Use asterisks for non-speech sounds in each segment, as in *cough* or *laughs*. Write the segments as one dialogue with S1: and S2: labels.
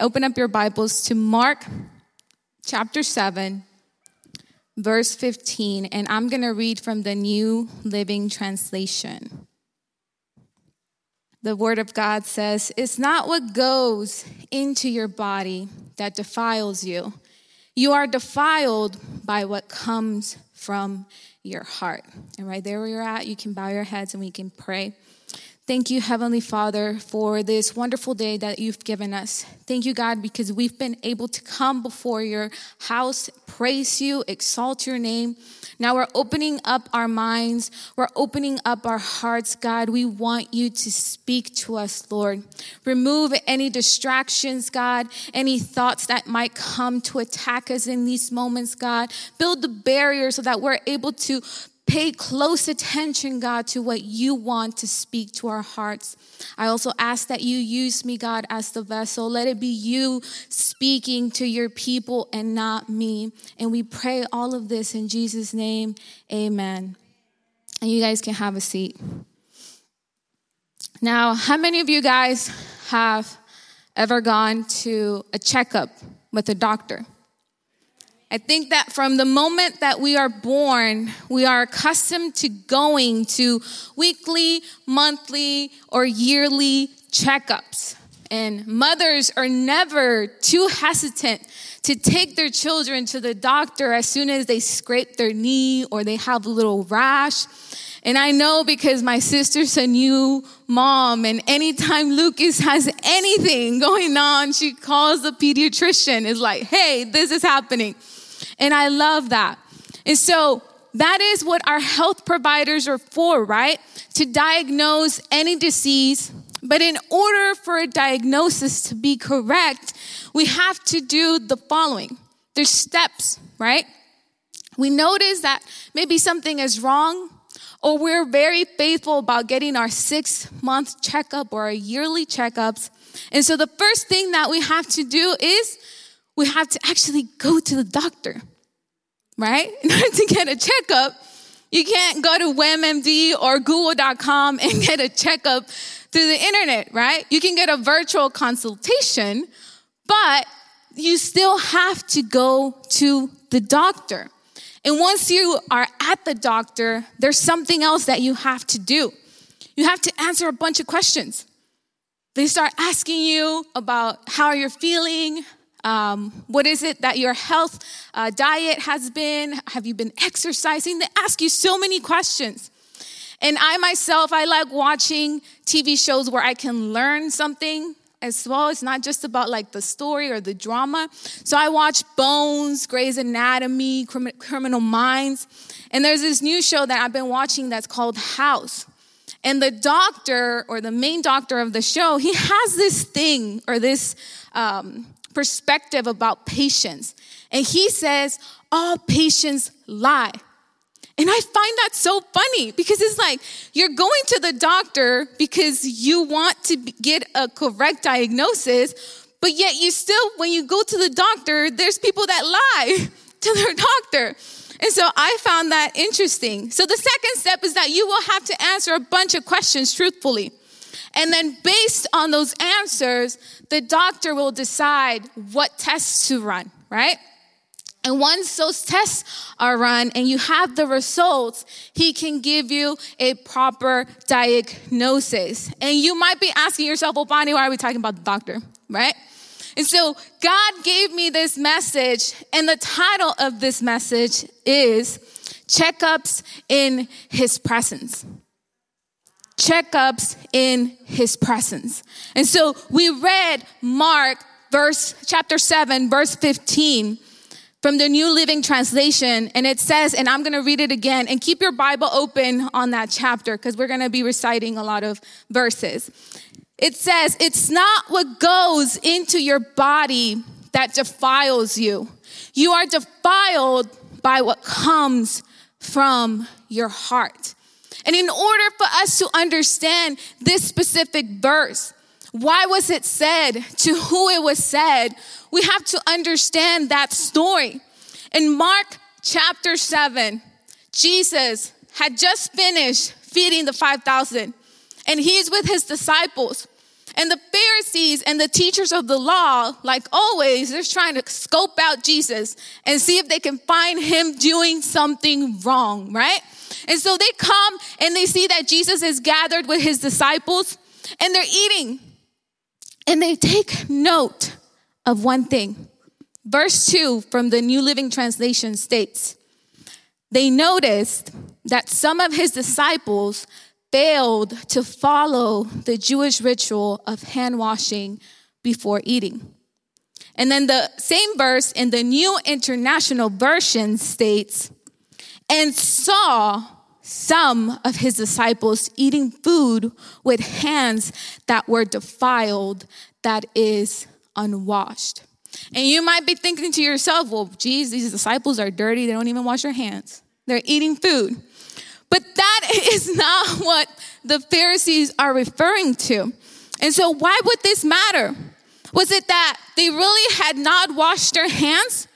S1: open up your Bibles to Mark chapter 7, verse 15, and I'm going to read from the New Living Translation. The Word of God says, It's not what goes into your body that defiles you. You are defiled by what comes from your heart. And right there where you're at, you can bow your heads and we can pray. Thank you, Heavenly Father, for this wonderful day that you've given us. Thank you, God, because we've been able to come before your house, praise you, exalt your name. Now we're opening up our minds. We're opening up our hearts, God. We want you to speak to us, Lord. Remove any distractions, God, any thoughts that might come to attack us in these moments, God. Build the barrier so that we're able to Pay close attention, God, to what you want to speak to our hearts. I also ask that you use me, God, as the vessel. Let it be you speaking to your people and not me. And we pray all of this in Jesus' name. Amen. And you guys can have a seat. Now, how many of you guys have ever gone to a checkup with a doctor? I think that from the moment that we are born, we are accustomed to going to weekly, monthly, or yearly checkups. And mothers are never too hesitant to take their children to the doctor as soon as they scrape their knee or they have a little rash. And I know because my sister's a new mom, and anytime Lucas has anything going on, she calls the pediatrician. Is like, hey, this is happening. And I love that. And so that is what our health providers are for, right? To diagnose any disease. But in order for a diagnosis to be correct, we have to do the following there's steps, right? We notice that maybe something is wrong, or we're very faithful about getting our six month checkup or our yearly checkups. And so the first thing that we have to do is we have to actually go to the doctor, right? *laughs* In order to get a checkup, you can't go to WebMD or Google.com and *laughs* get a checkup through the internet, right? You can get a virtual consultation, but you still have to go to the doctor. And once you are at the doctor, there's something else that you have to do. You have to answer a bunch of questions. They start asking you about how you're feeling, um, what is it that your health uh, diet has been? Have you been exercising? They ask you so many questions. And I myself, I like watching TV shows where I can learn something as well. It's not just about like the story or the drama. So I watch Bones, Grey's Anatomy, Criminal Minds. And there's this new show that I've been watching that's called House. And the doctor or the main doctor of the show, he has this thing or this um, perspective about patients. And he says, all patients lie. And I find that so funny because it's like you're going to the doctor because you want to get a correct diagnosis, but yet you still, when you go to the doctor, there's people that lie *laughs* to their doctor. And so I found that interesting. So the second step is that you will have to answer a bunch of questions truthfully. And then, based on those answers, the doctor will decide what tests to run, right? And once those tests are run and you have the results, he can give you a proper diagnosis. And you might be asking yourself, well, Bonnie, why are we talking about the doctor, right? And so God gave me this message, and the title of this message is Checkups in His Presence checkups in his presence. And so we read Mark verse chapter 7 verse 15 from the New Living Translation and it says and I'm going to read it again and keep your Bible open on that chapter because we're going to be reciting a lot of verses. It says it's not what goes into your body that defiles you. You are defiled by what comes from your heart. And in order for us to understand this specific verse, why was it said, to who it was said, we have to understand that story. In Mark chapter 7, Jesus had just finished feeding the 5,000, and he's with his disciples. And the Pharisees and the teachers of the law, like always, they're trying to scope out Jesus and see if they can find him doing something wrong, right? And so they come and they see that Jesus is gathered with his disciples and they're eating. And they take note of one thing. Verse 2 from the New Living Translation states, They noticed that some of his disciples failed to follow the Jewish ritual of hand washing before eating. And then the same verse in the New International Version states, and saw some of his disciples eating food with hands that were defiled, that is, unwashed. And you might be thinking to yourself, well, geez, these disciples are dirty. They don't even wash their hands. They're eating food. But that *laughs* is not what the Pharisees are referring to. And so, why would this matter? Was it that they really had not washed their hands?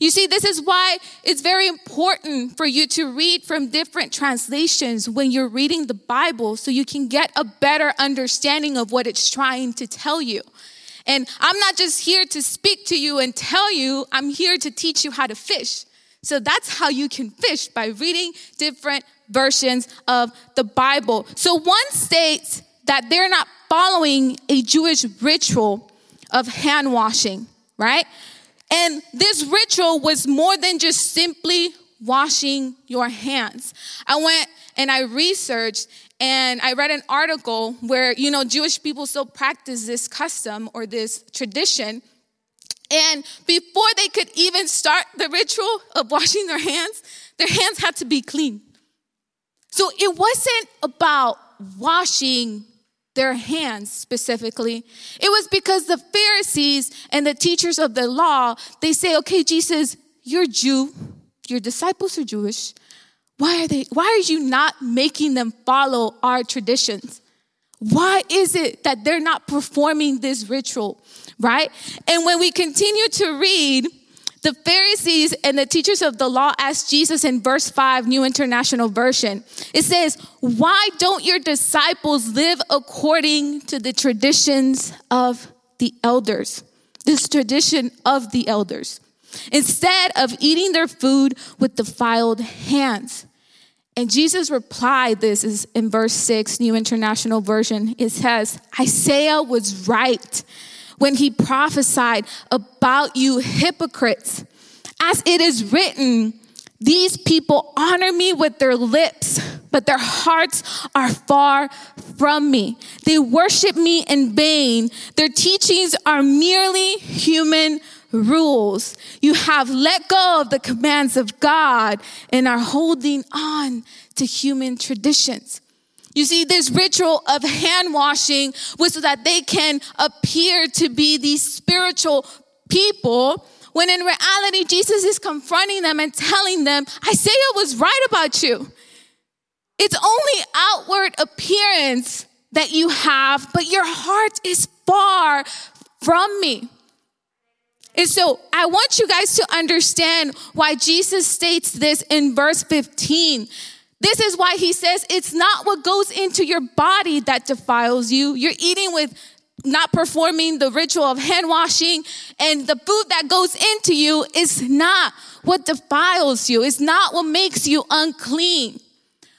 S1: You see, this is why it's very important for you to read from different translations when you're reading the Bible so you can get a better understanding of what it's trying to tell you. And I'm not just here to speak to you and tell you, I'm here to teach you how to fish. So that's how you can fish by reading different versions of the Bible. So one states that they're not following a Jewish ritual of hand washing, right? And this ritual was more than just simply washing your hands. I went and I researched and I read an article where, you know, Jewish people still practice this custom or this tradition. And before they could even start the ritual of washing their hands, their hands had to be clean. So it wasn't about washing their hands specifically. It was because the Pharisees and the teachers of the law, they say, okay, Jesus, you're Jew, your disciples are Jewish. Why are they, why are you not making them follow our traditions? Why is it that they're not performing this ritual, right? And when we continue to read, the Pharisees and the teachers of the law asked Jesus in verse 5, New International Version. It says, Why don't your disciples live according to the traditions of the elders? This tradition of the elders. Instead of eating their food with defiled hands. And Jesus replied, this is in verse 6, New International Version. It says, Isaiah was right when he prophesied about you hypocrites. As it is written, these people honor me with their lips, but their hearts are far from me. They worship me in vain. Their teachings are merely human rules. You have let go of the commands of God and are holding on to human traditions. You see, this ritual of hand washing was so that they can appear to be these spiritual people, when in reality, Jesus is confronting them and telling them, Isaiah was right about you. It's only outward appearance that you have, but your heart is far from me. And so I want you guys to understand why Jesus states this in verse 15 this is why he says it's not what goes into your body that defiles you. You're eating with not performing the ritual of hand washing, and the food that goes into you is not what defiles you, it's not what makes you unclean.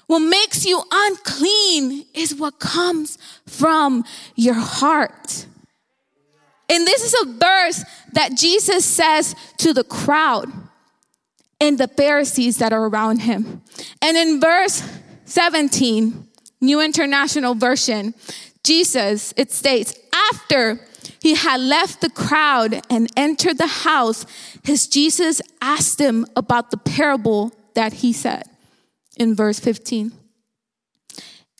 S1: What makes you unclean is what comes from your heart. And this is a verse that Jesus says to the crowd and the Pharisees that are around him. And in verse 17, New International Version, Jesus, it states, after he had left the crowd and entered the house, his Jesus asked him about the parable that he said in verse 15.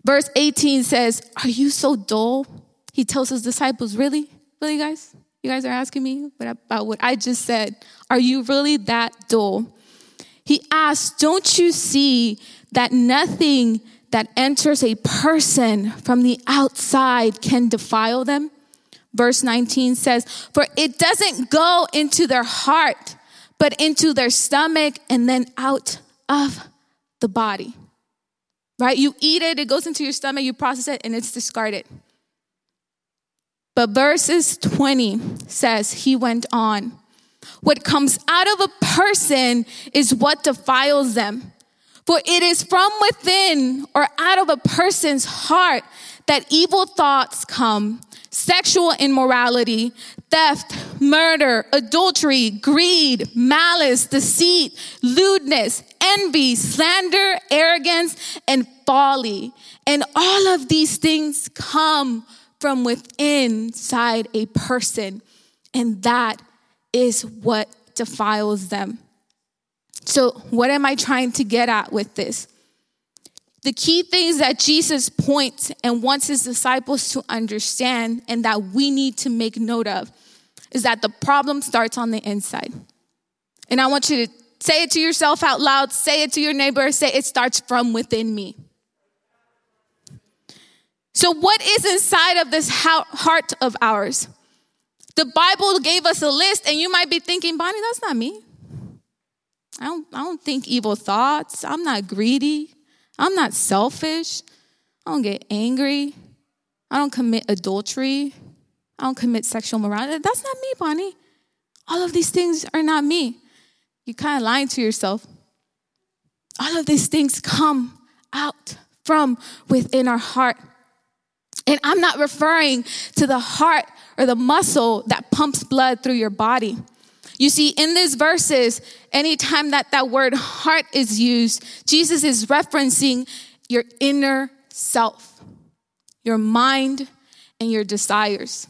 S1: Verse 18 says, Are you so dull? He tells his disciples, Really? Really, guys? You guys are asking me about what I just said. Are you really that dull? He asks, Don't you see that nothing that enters a person from the outside can defile them? Verse 19 says, For it doesn't go into their heart, but into their stomach and then out of the body. Right? You eat it, it goes into your stomach, you process it, and it's discarded. But verses 20 says, He went on. What comes out of a person is what defiles them. For it is from within or out of a person's heart that evil thoughts come sexual immorality, theft, murder, adultery, greed, malice, deceit, lewdness, envy, slander, arrogance, and folly. And all of these things come from within inside a person. And that is what defiles them. So, what am I trying to get at with this? The key things that Jesus points and wants his disciples to understand and that we need to make note of is that the problem starts on the inside. And I want you to say it to yourself out loud, say it to your neighbor, say it starts from within me. So, what is inside of this heart of ours? The Bible gave us a list, and you might be thinking, Bonnie, that's not me. I don't, I don't think evil thoughts. I'm not greedy. I'm not selfish. I don't get angry. I don't commit adultery. I don't commit sexual morality. That's not me, Bonnie. All of these things are not me. You're kind of lying to yourself. All of these things come out from within our heart. And I'm not referring to the heart or the muscle that pumps blood through your body. You see, in these verses, anytime that that word heart is used, Jesus is referencing your inner self, your mind, and your desires.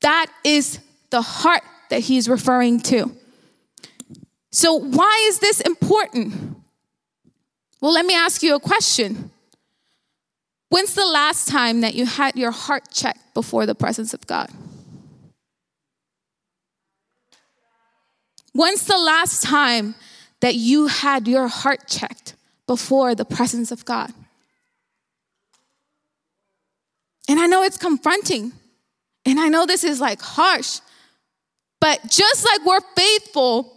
S1: That is the heart that he's referring to. So, why is this important? Well, let me ask you a question. When's the last time that you had your heart checked before the presence of God? When's the last time that you had your heart checked before the presence of God? And I know it's confronting. And I know this is like harsh. But just like we're faithful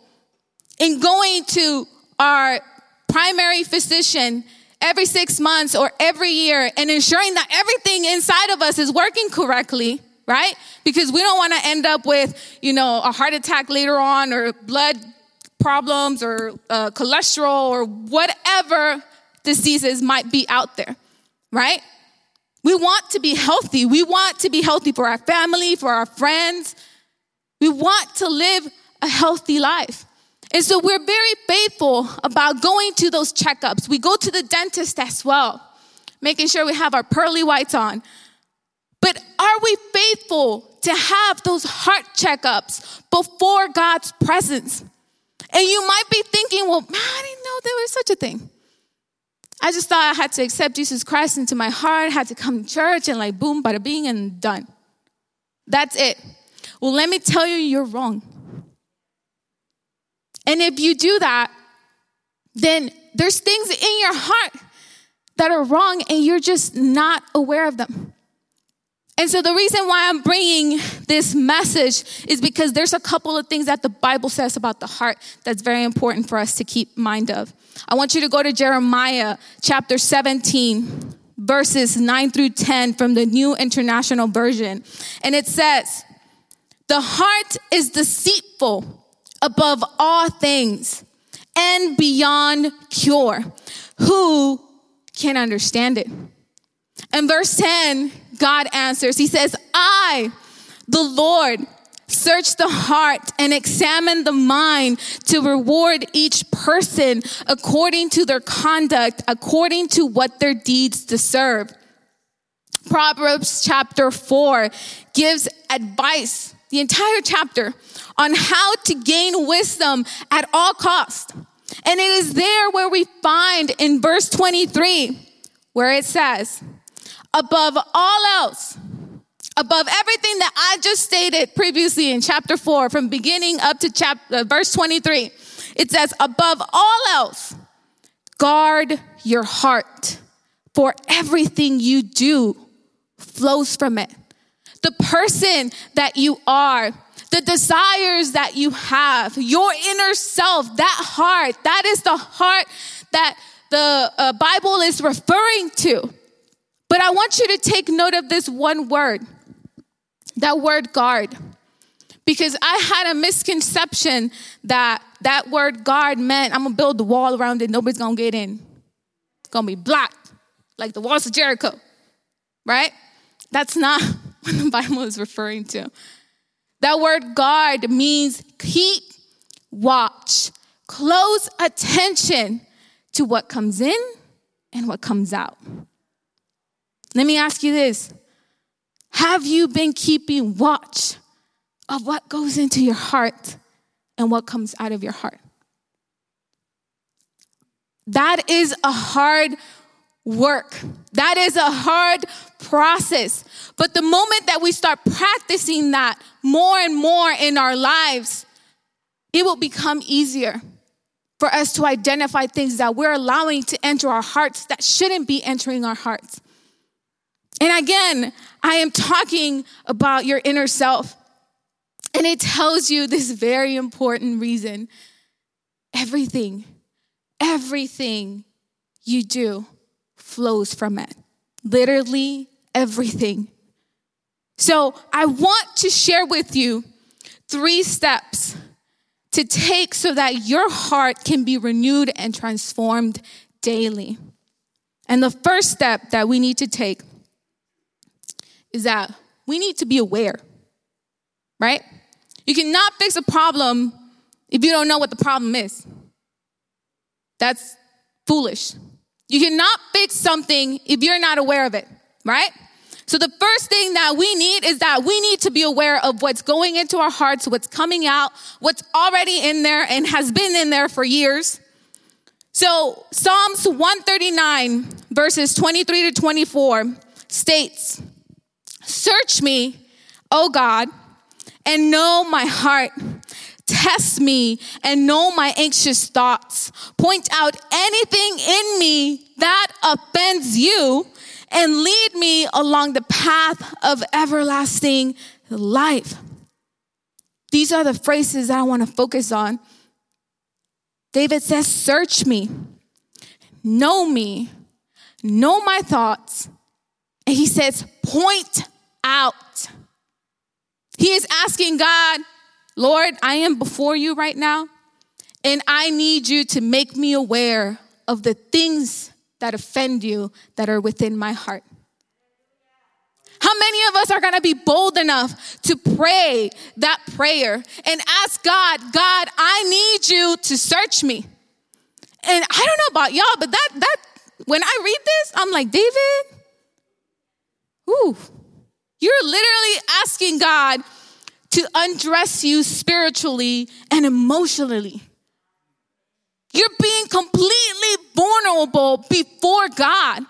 S1: in going to our primary physician every six months or every year and ensuring that everything inside of us is working correctly, right? Because we don't want to end up with, you know, a heart attack later on or blood problems or uh, cholesterol or whatever diseases might be out there, right? We want to be healthy. We want to be healthy for our family, for our friends. We want to live a healthy life. And so we're very faithful about going to those checkups. We go to the dentist as well, making sure we have our pearly whites on. But are we faithful to have those heart checkups before God's presence? And you might be thinking, well, man, I didn't know there was such a thing. I just thought I had to accept Jesus Christ into my heart, had to come to church, and like boom, bada bing, and done. That's it. Well, let me tell you, you're wrong. And if you do that, then there's things in your heart that are wrong and you're just not aware of them. And so the reason why I'm bringing this message is because there's a couple of things that the Bible says about the heart that's very important for us to keep mind of. I want you to go to Jeremiah chapter 17 verses 9 through 10 from the New International Version. And it says, "The heart is deceitful above all things and beyond cure. Who can understand it?" In verse 10 God answers. He says, I, the Lord, search the heart and examine the mind to reward each person according to their conduct, according to what their deeds deserve. Proverbs chapter 4 gives advice, the entire chapter, on how to gain wisdom at all cost. And it is there where we find in verse 23 where it says, above all else, above everything that I just stated previously in chapter 4, from beginning up to chapter, uh, verse 23, it says, above all else, guard your heart, for everything you do flows from it. The person that you are, the desires that you have, your inner self, that heart, that is the heart that the uh, Bible is referring to. But I want you to take note of this one word that word guard because I had a misconception that that word guard meant I'm gonna build the wall around it, nobody's gonna get in. It's gonna be blocked, like the walls of Jericho, right? That's not what the *laughs* Bible is referring to. That word guard means keep watch, close attention to what comes in and what comes out. Let me ask you this Have you been keeping watch of what goes into your heart and what comes out of your heart? That is a hard work. That is a hard process. But the moment that we start practicing that more and more in our lives, it will become easier for us to identify things that we're allowing to enter our hearts that shouldn't be entering our hearts. And again, I am talking about your inner self. And it tells you this very important reason everything, everything you do flows from it. Literally everything. So I want to share with you three steps to take so that your heart can be renewed and transformed daily. And the first step that we need to take is that we need to be aware, right? You cannot fix a problem if you don't know what the problem is. That's foolish. You cannot fix something if you're not aware of it, right? So the first thing that we need is that we need to be aware of what's going into our hearts, what's coming out, what's already in there and has been in there for years. So Psalms 139 verses 23 to 24 states, Search me, O God, and know my heart. Test me and know my anxious thoughts. Point out anything in me that offends you and lead me along the path of everlasting life. These are the phrases that I want to focus on. David says, Search me, know me, know my thoughts. And he says, Point out. He is asking God, Lord, I am before you right now, and I need you to make me aware of the things that offend you that are within my heart. How many of us are going to be bold enough to pray that prayer and ask God, God, I need you to search me? And I don't know about y'all, but that that when I read this, I'm like, David, ooh, you're literally asking God to undress you spiritually and emotionally. You're being completely vulnerable before God.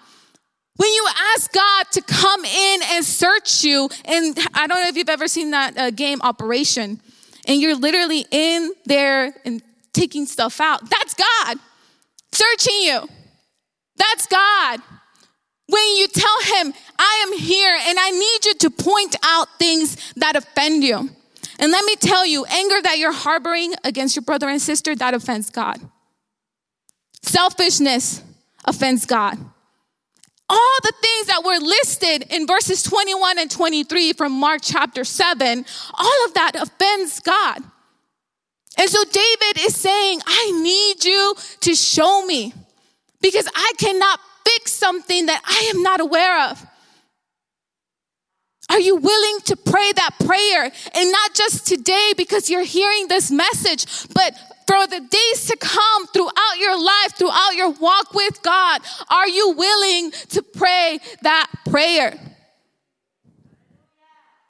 S1: When you ask God to come in and search you, and I don't know if you've ever seen that uh, game Operation, and you're literally in there and taking stuff out, that's God searching you. That's God. When you tell Him, I am here and I need you to point out things that offend you. And let me tell you, anger that you're harboring against your brother and sister, that offends God. Selfishness offends God. All the things that were listed in verses 21 and 23 from Mark chapter 7, all of that offends God. And so David is saying, I need you to show me because I cannot fix something that I am not aware of. Are you willing to pray that prayer? And not just today because you're hearing this message, but for the days to come throughout your life, throughout your walk with God, are you willing to pray that prayer?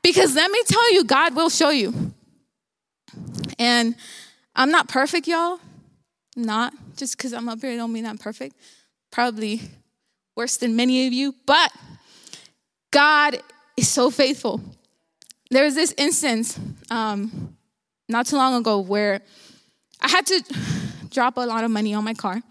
S1: Because let me tell you, God will show you. And I'm not perfect, y'all. Not. Just because I'm up here don't mean I'm perfect. Probably worse than many of you, but God is so faithful. There was this instance um, not too long ago where I had to drop a lot of money on my car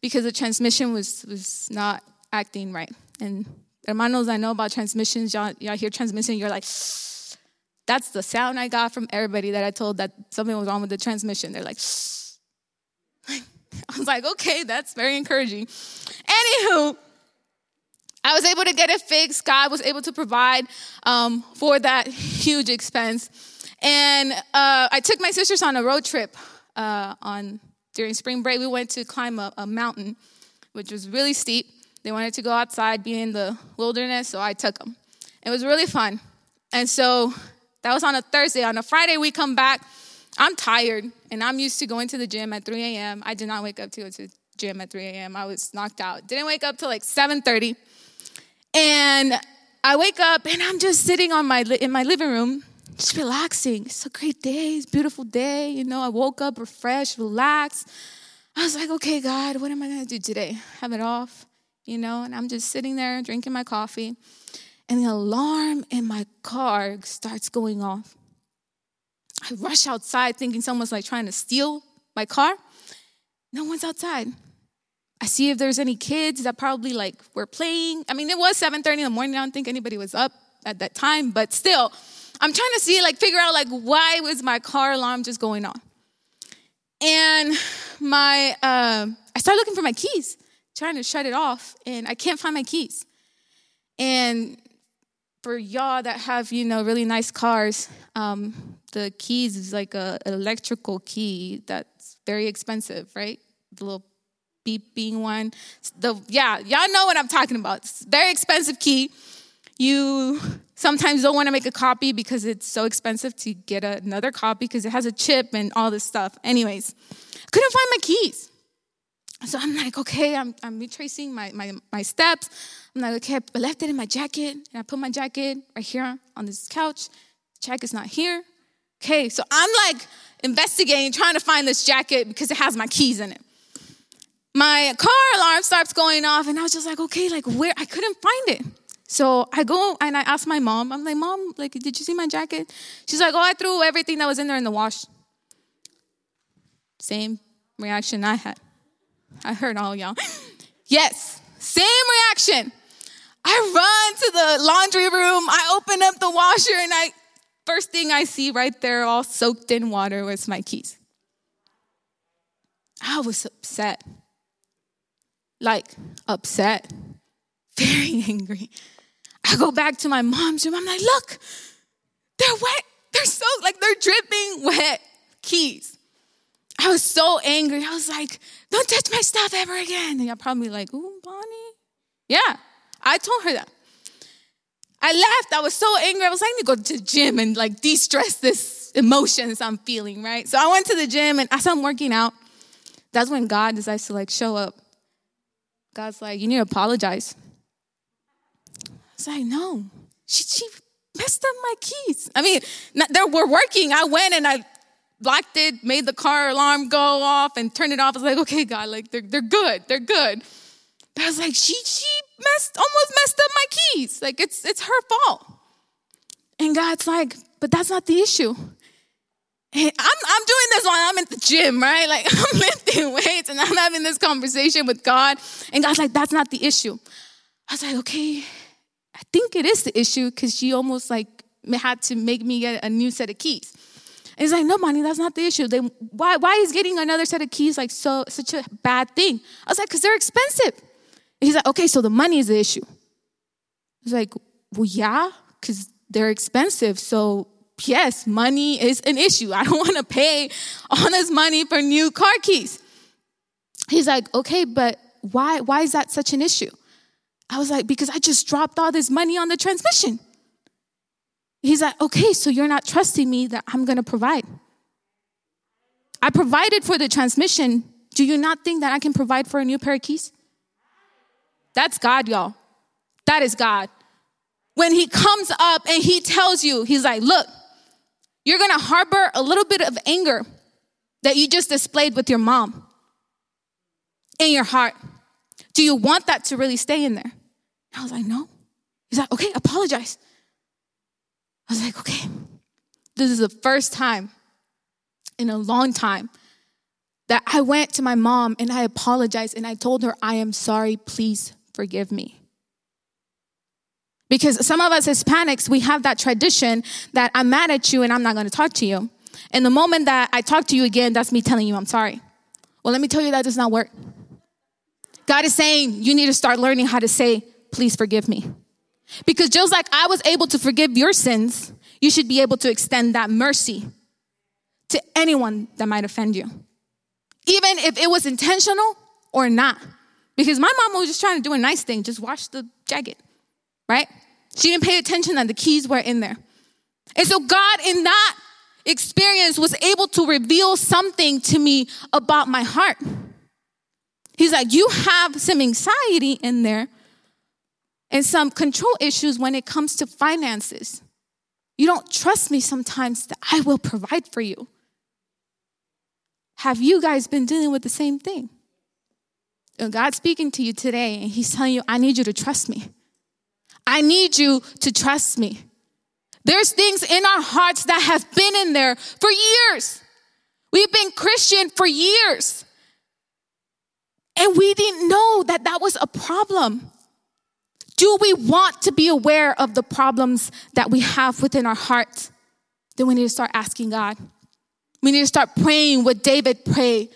S1: because the transmission was was not acting right. And hermanos, I know about transmissions. Y'all, y'all hear transmission, you're like, *sighs* that's the sound I got from everybody that I told that something was wrong with the transmission. They're like, *sighs* *laughs* I was like, okay, that's very encouraging. Anywho, I was able to get it fixed. God was able to provide um, for that huge expense. And uh, I took my sisters on a road trip uh, on during spring break. We went to climb a, a mountain, which was really steep. They wanted to go outside, be in the wilderness, so I took them. It was really fun. And so that was on a Thursday. On a Friday, we come back. I'm tired, and I'm used to going to the gym at 3 a.m. I did not wake up to go to the gym at 3 a.m. I was knocked out. Didn't wake up till like 7:30, and I wake up and I'm just sitting on my in my living room, just relaxing. It's a great day. It's a beautiful day. You know, I woke up refreshed, relaxed. I was like, okay, God, what am I gonna do today? Have it off, you know? And I'm just sitting there drinking my coffee and the alarm in my car starts going off. I rush outside thinking someone's like trying to steal my car. No one's outside. I see if there's any kids that probably like were playing. I mean, it was 7:30 in the morning. I don't think anybody was up at that time, but still, I'm trying to see like figure out like why was my car alarm just going on? And my uh, I started looking for my keys, trying to shut it off, and I can't find my keys. And for y'all that have you know really nice cars um, the keys is like a, electrical key that's very expensive right the little beeping one the yeah y'all know what i'm talking about it's very expensive key you sometimes don't want to make a copy because it's so expensive to get another copy because it has a chip and all this stuff anyways I couldn't find my keys so i'm like okay i'm, I'm retracing my, my, my steps I'm like, okay, I left it in my jacket, and I put my jacket right here on this couch. Jacket's not here. Okay, so I'm like investigating, trying to find this jacket because it has my keys in it. My car alarm starts going off, and I was just like, okay, like where? I couldn't find it. So I go and I ask my mom, I'm like, Mom, like, did you see my jacket? She's like, Oh, I threw everything that was in there in the wash. Same reaction I had. I heard all y'all. *laughs* yes, same reaction. I run to the laundry room. I open up the washer, and I first thing I see right there, all soaked in water, was my keys. I was upset. Like, upset, *laughs* very angry. I go back to my mom's room. I'm like, look, they're wet. They're so, like, they're dripping wet keys. I was so angry. I was like, don't touch my stuff ever again. And you're probably like, ooh, Bonnie. Yeah, I told her that. I left. I was so angry. I was like, I need to go to the gym and like de-stress this emotions I'm feeling, right? So I went to the gym and as I'm working out, that's when God decides to like show up. God's like, you need to apologize. I was like, no. She, she messed up my keys. I mean, they were working. I went and I locked it, made the car alarm go off and turned it off. I was like, okay, God, like they're, they're good. They're good. But I was like, she, she messed, almost messed up my keys. Like it's, it's her fault. And God's like, but that's not the issue. I'm, I'm doing this while I'm at the gym, right? Like *laughs* I'm lifting weights and I'm having this conversation with God. And God's like, that's not the issue. I was like, okay, think it is the issue because she almost like had to make me get a new set of keys. And he's like, no, Bonnie, that's not the issue. Then why, why is getting another set of keys like so such a bad thing? I was like, because they're expensive. He's like, okay, so the money is the issue. He's like, well, yeah, because they're expensive. So, yes, money is an issue. I don't *laughs* want to pay all this money for new car keys. He's like, okay, but why, why is that such an issue? I was like, because I just dropped all this money on the transmission. He's like, okay, so you're not trusting me that I'm going to provide. I provided for the transmission. Do you not think that I can provide for a new pair of keys? That's God, y'all. That is God. When He comes up and He tells you, He's like, look, you're gonna harbor a little bit of anger that you just displayed with your mom in your heart. Do you want that to really stay in there? I was like, no. He's like, okay, apologize. I was like, okay. This is the first time in a long time that I went to my mom and I apologized and I told her, I am sorry, please forgive me. Because some of us Hispanics, we have that tradition that I'm mad at you and I'm not going to talk to you. And the moment that I talk to you again, that's me telling you I'm sorry. Well, let me tell you that does not work. God is saying you need to start learning how to say, please forgive me. Because just like I was able to forgive your sins, you should be able to extend that mercy to anyone that might offend you, even if it was intentional or not. Because my mom was just trying to do a nice thing, just wash the jacket, right? She didn't pay attention that the keys were in there. And so God, in that experience, was able to reveal something to me about my heart. He's like, You have some anxiety in there and some control issues when it comes to finances. You don't trust me sometimes that I will provide for you. Have you guys been dealing with the same thing? And God's speaking to you today, and He's telling you, I need you to trust me. I need you to trust me. There's things in our hearts that have been in there for years. We've been Christian for years. And we didn't know that that was a problem. Do we want to be aware of the problems that we have within our hearts? Then we need to start asking God. We need to start praying what David prayed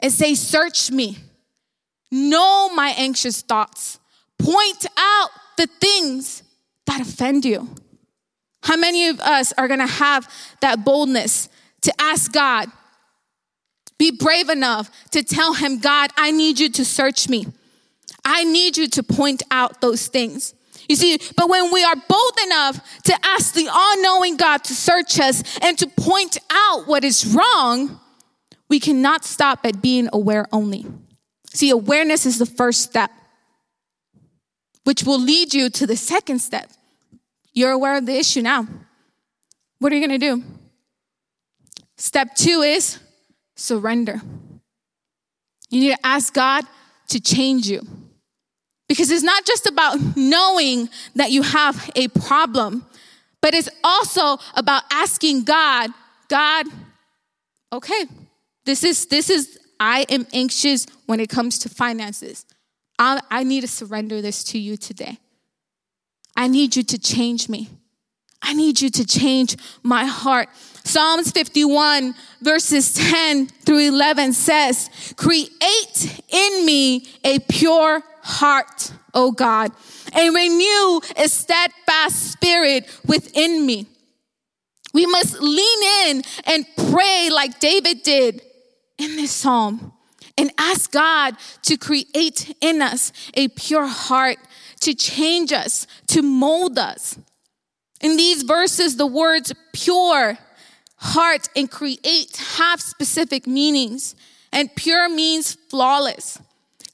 S1: and say, Search me, know my anxious thoughts, point out the things that offend you. How many of us are gonna have that boldness to ask God? Be brave enough to tell Him, God, I need you to search me. I need you to point out those things. You see, but when we are bold enough to ask the all knowing God to search us and to point out what is wrong, we cannot stop at being aware only. See, awareness is the first step, which will lead you to the second step. You're aware of the issue now. What are you going to do? Step two is surrender. You need to ask God to change you. Because it's not just about knowing that you have a problem, but it's also about asking God, God, okay, this is, this is, I am anxious when it comes to finances. I, I need to surrender this to you today. I need you to change me. I need you to change my heart. Psalms 51 verses 10 through 11 says, create in me a pure heart, O God, and renew a steadfast spirit within me. We must lean in and pray like David did in this psalm and ask God to create in us a pure heart, to change us, to mold us. In these verses, the words pure, heart, and create have specific meanings. And pure means flawless,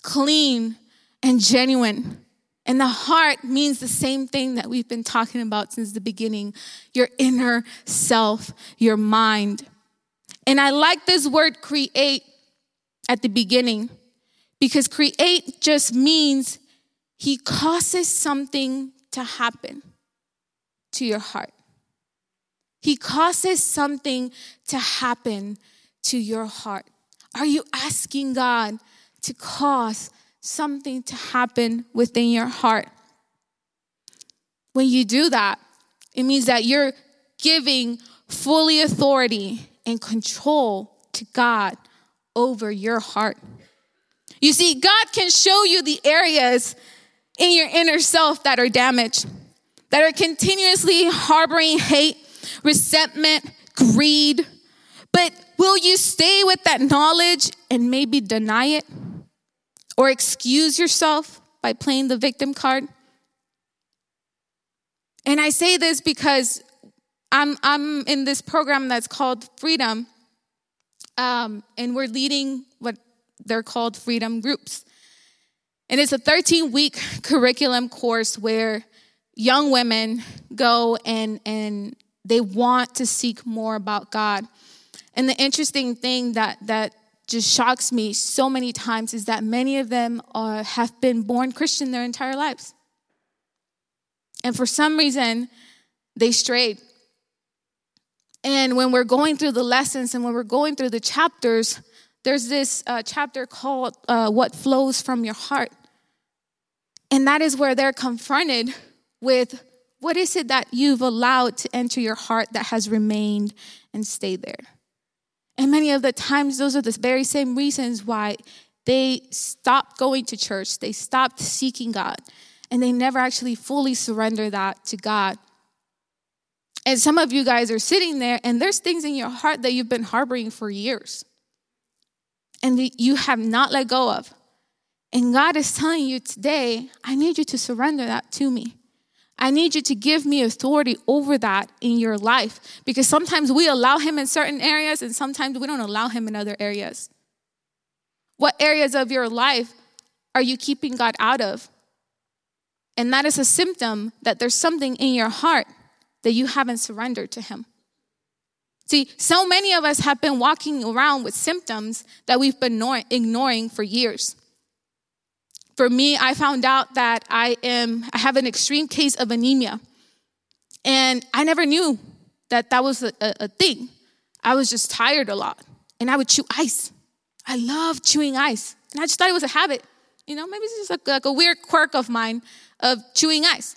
S1: clean, and genuine. And the heart means the same thing that we've been talking about since the beginning your inner self, your mind. And I like this word create at the beginning because create just means he causes something to happen to your heart. He causes something to happen to your heart. Are you asking God to cause something to happen within your heart. When you do that, it means that you're giving fully authority and control to God over your heart. You see, God can show you the areas in your inner self that are damaged, that are continuously harboring hate, resentment, greed. But will you stay with that knowledge and maybe deny it? or excuse yourself by playing the victim card. And I say this because I'm, I'm in this program that's called Freedom, um, and we're leading what they're called Freedom Groups. And it's a 13 week curriculum course where young women go and, and they want to seek more about God. And the interesting thing that, that just shocks me so many times is that many of them are, have been born Christian their entire lives. And for some reason, they strayed. And when we're going through the lessons and when we're going through the chapters, there's this uh, chapter called uh, What Flows from Your Heart. And that is where they're confronted with what is it that you've allowed to enter your heart that has remained and stayed there? And many of the times, those are the very same reasons why they stopped going to church, they stopped seeking God. and they never actually fully surrender that to God. And some of you guys are sitting there, and there's things in your heart that you've been harboring for years and that you have not let go of. And God is telling you today, I need you to surrender that to me. I need you to give me authority over that in your life because sometimes we allow Him in certain areas and sometimes we don't allow Him in other areas. What areas of your life are you keeping God out of? And that is a symptom that there's something in your heart that you haven't surrendered to Him. See, so many of us have been walking around with symptoms that we've been ignoring for years. For me, I found out that I am I have an extreme case of anemia. And I never knew that that was a, a, a thing. I was just tired a lot. And I would chew ice. I love chewing ice. And I just thought it was a habit. You know, maybe it's just like, like a weird quirk of mine of chewing ice.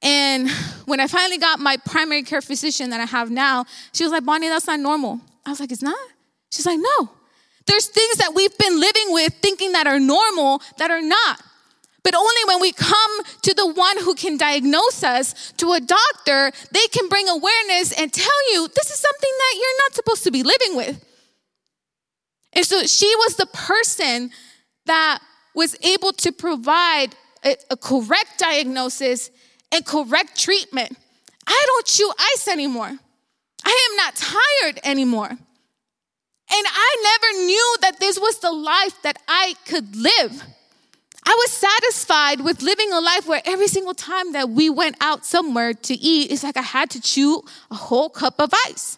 S1: And when I finally got my primary care physician that I have now, she was like, Bonnie, that's not normal. I was like, it's not? She's like, no. There's things that we've been living with thinking that are normal that are not. But only when we come to the one who can diagnose us, to a doctor, they can bring awareness and tell you this is something that you're not supposed to be living with. And so she was the person that was able to provide a, a correct diagnosis and correct treatment. I don't chew ice anymore. I am not tired anymore. And I never knew that this was the life that I could live. I was satisfied with living a life where every single time that we went out somewhere to eat, it's like I had to chew a whole cup of ice.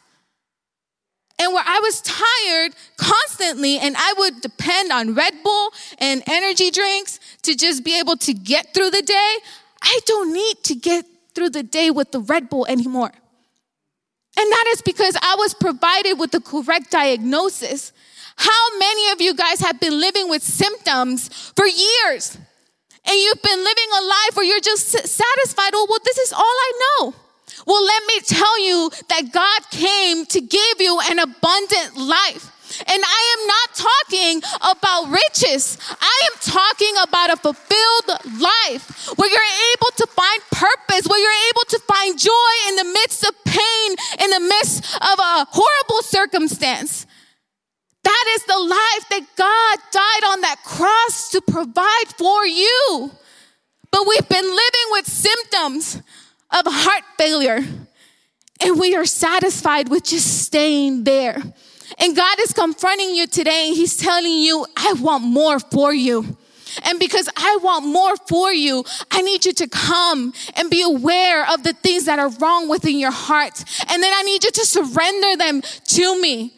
S1: And where I was tired constantly, and I would depend on Red Bull and energy drinks to just be able to get through the day, I don't need to get through the day with the Red Bull anymore. And that is because I was provided with the correct diagnosis. How many of you guys have been living with symptoms for years? And you've been living a life where you're just satisfied, oh, well, this is all I know. Well, let me tell you that God came to give you an abundant life. And I am not talking about riches. I am talking about a fulfilled life where you're able to find purpose, where you're able to find joy in the midst of pain, in the midst of a horrible circumstance. That is the life that God died on that cross to provide for you. But we've been living with symptoms of heart failure, and we are satisfied with just staying there. And God is confronting you today and He's telling you, I want more for you. And because I want more for you, I need you to come and be aware of the things that are wrong within your heart. And then I need you to surrender them to me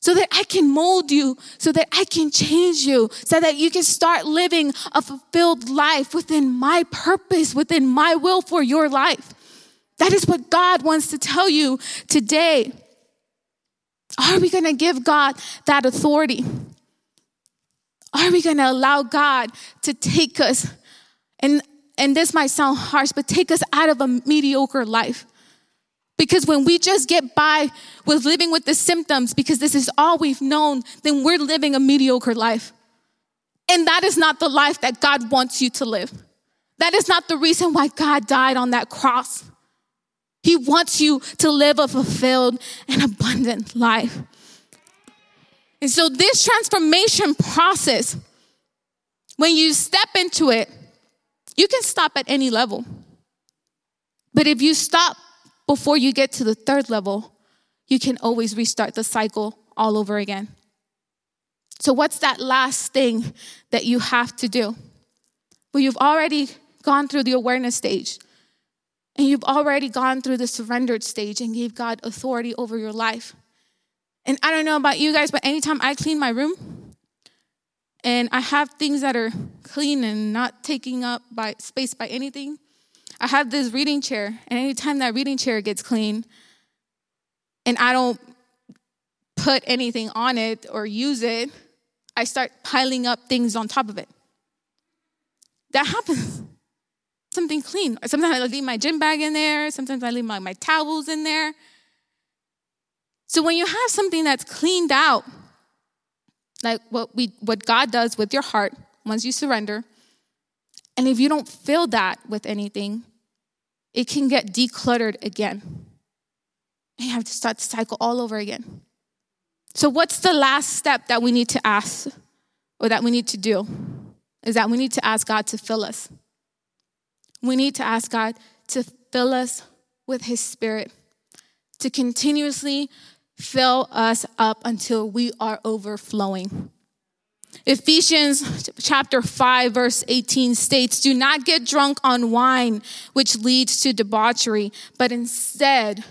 S1: so that I can mold you, so that I can change you, so that you can start living a fulfilled life within my purpose, within my will for your life. That is what God wants to tell you today. Are we going to give God that authority? Are we going to allow God to take us, and, and this might sound harsh, but take us out of a mediocre life? Because when we just get by with living with the symptoms, because this is all we've known, then we're living a mediocre life. And that is not the life that God wants you to live. That is not the reason why God died on that cross. He wants you to live a fulfilled and abundant life. And so, this transformation process, when you step into it, you can stop at any level. But if you stop before you get to the third level, you can always restart the cycle all over again. So, what's that last thing that you have to do? Well, you've already gone through the awareness stage. And you've already gone through the surrendered stage and gave God authority over your life. And I don't know about you guys, but anytime I clean my room and I have things that are clean and not taking up by space by anything, I have this reading chair, and anytime that reading chair gets clean and I don't put anything on it or use it, I start piling up things on top of it. That happens something clean. Sometimes I leave my gym bag in there. Sometimes I leave my, my towels in there. So when you have something that's cleaned out, like what we what God does with your heart once you surrender, And if you don't fill that with anything, it can get decluttered again. And you have to start the cycle all over again. So, what's the last step that we need to ask or that we need to do? Is that we need to ask God to fill us. We need to ask God to fill us with His Spirit, to continuously fill us up until we are overflowing. Ephesians chapter 5, verse 18 states, Do not get drunk on wine, which leads to debauchery, but instead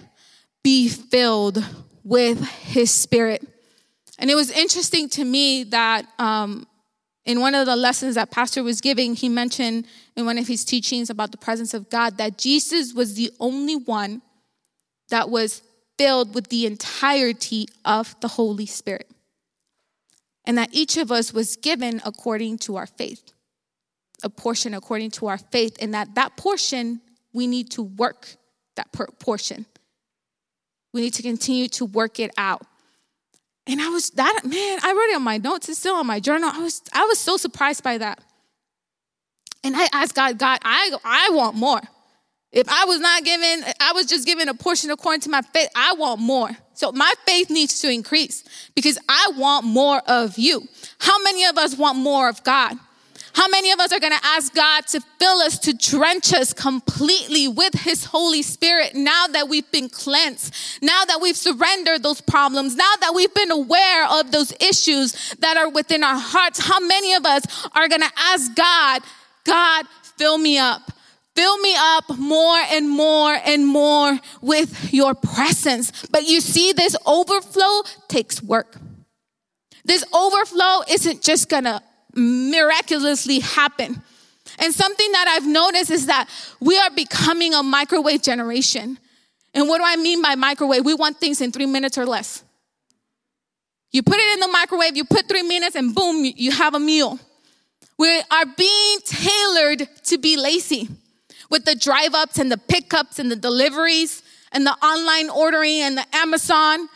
S1: be filled with his spirit. And it was interesting to me that um, in one of the lessons that Pastor was giving, he mentioned in one of his teachings about the presence of God that Jesus was the only one that was filled with the entirety of the Holy Spirit and that each of us was given according to our faith, a portion according to our faith, and that that portion we need to work that portion. We need to continue to work it out. And I was that man, I wrote it on my notes, it's still on my journal. I was I was so surprised by that. And I asked God, God, I I want more. If I was not given, I was just given a portion according to my faith, I want more. So my faith needs to increase because I want more of you. How many of us want more of God? How many of us are going to ask God to fill us, to drench us completely with His Holy Spirit now that we've been cleansed, now that we've surrendered those problems, now that we've been aware of those issues that are within our hearts? How many of us are going to ask God, God, fill me up? Fill me up more and more and more with your presence. But you see, this overflow takes work. This overflow isn't just gonna miraculously happen. And something that I've noticed is that we are becoming a microwave generation. And what do I mean by microwave? We want things in three minutes or less. You put it in the microwave, you put three minutes, and boom, you have a meal. We are being tailored to be lazy with the drive ups and the pickups and the deliveries and the online ordering and the Amazon.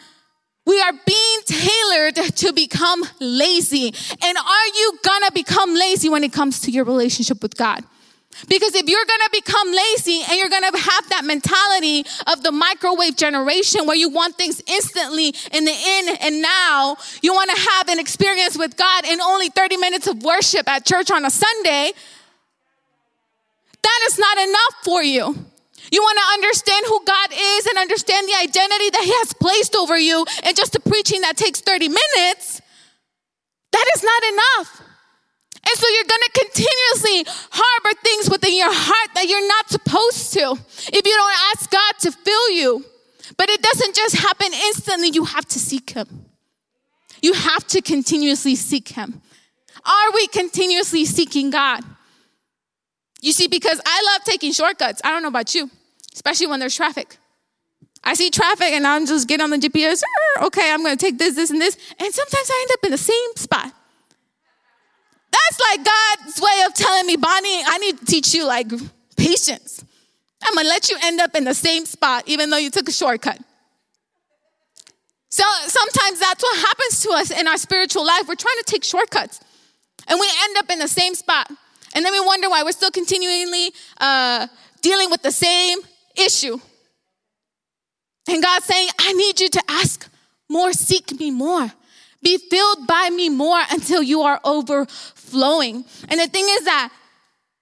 S1: We are being tailored to become lazy. And are you gonna become lazy when it comes to your relationship with God? Because if you're gonna become lazy and you're gonna have that mentality of the microwave generation where you want things instantly in the in and now, you wanna have an experience with God in only 30 minutes of worship at church on a Sunday, that is not enough for you. You want to understand who God is and understand the identity that He has placed over you, and just the preaching that takes 30 minutes, that is not enough. And so you're going to continuously harbor things within your heart that you're not supposed to if you don't ask God to fill you. But it doesn't just happen instantly, you have to seek Him. You have to continuously seek Him. Are we continuously seeking God? You see, because I love taking shortcuts. I don't know about you, especially when there's traffic. I see traffic and I'm just getting on the GPS. Okay, I'm going to take this, this, and this. And sometimes I end up in the same spot. That's like God's way of telling me, Bonnie, I need to teach you like patience. I'm going to let you end up in the same spot, even though you took a shortcut. So sometimes that's what happens to us in our spiritual life. We're trying to take shortcuts and we end up in the same spot. And then we wonder why we're still continually uh, dealing with the same issue. And God's saying, I need you to ask more, seek me more. Be filled by me more until you are overflowing. And the thing is that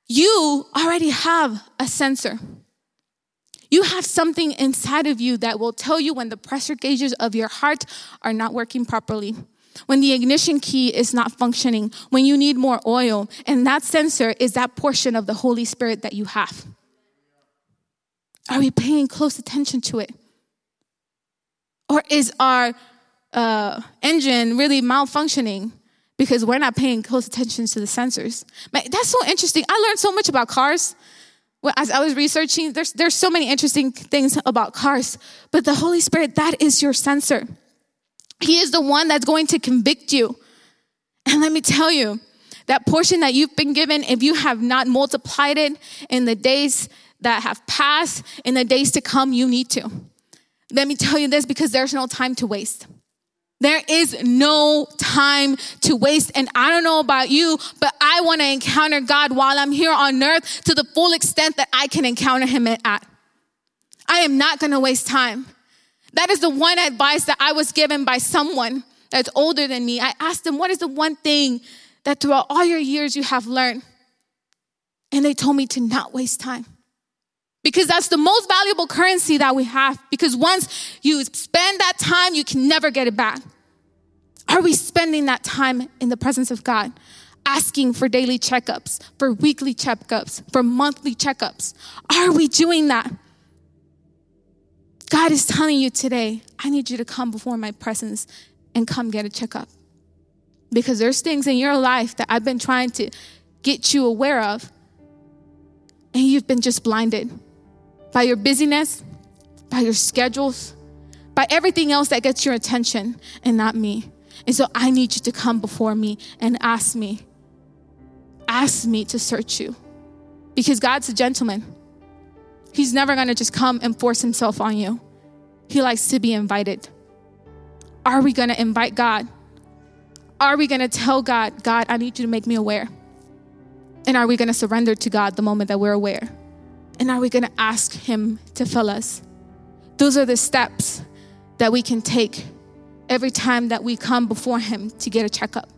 S1: you already have a sensor. You have something inside of you that will tell you when the pressure gauges of your heart are not working properly when the ignition key is not functioning, when you need more oil. And that sensor is that portion of the Holy Spirit that you have. Are we paying close attention to it? Or is our uh, engine really malfunctioning because we're not paying close attention to the sensors? But that's so interesting. I learned so much about cars. As I was researching, there's, there's so many interesting things about cars. But the Holy Spirit, that is your sensor. He is the one that's going to convict you. And let me tell you, that portion that you've been given, if you have not multiplied it in the days that have passed, in the days to come, you need to. Let me tell you this because there's no time to waste. There is no time to waste. And I don't know about you, but I want to encounter God while I'm here on earth to the full extent that I can encounter Him at. I am not going to waste time. That is the one advice that I was given by someone that's older than me. I asked them, What is the one thing that throughout all your years you have learned? And they told me to not waste time. Because that's the most valuable currency that we have. Because once you spend that time, you can never get it back. Are we spending that time in the presence of God? Asking for daily checkups, for weekly checkups, for monthly checkups. Are we doing that? God is telling you today, I need you to come before my presence and come get a checkup. Because there's things in your life that I've been trying to get you aware of, and you've been just blinded by your busyness, by your schedules, by everything else that gets your attention, and not me. And so I need you to come before me and ask me, ask me to search you. Because God's a gentleman. He's never gonna just come and force himself on you. He likes to be invited. Are we gonna invite God? Are we gonna tell God, God, I need you to make me aware? And are we gonna surrender to God the moment that we're aware? And are we gonna ask Him to fill us? Those are the steps that we can take every time that we come before Him to get a checkup.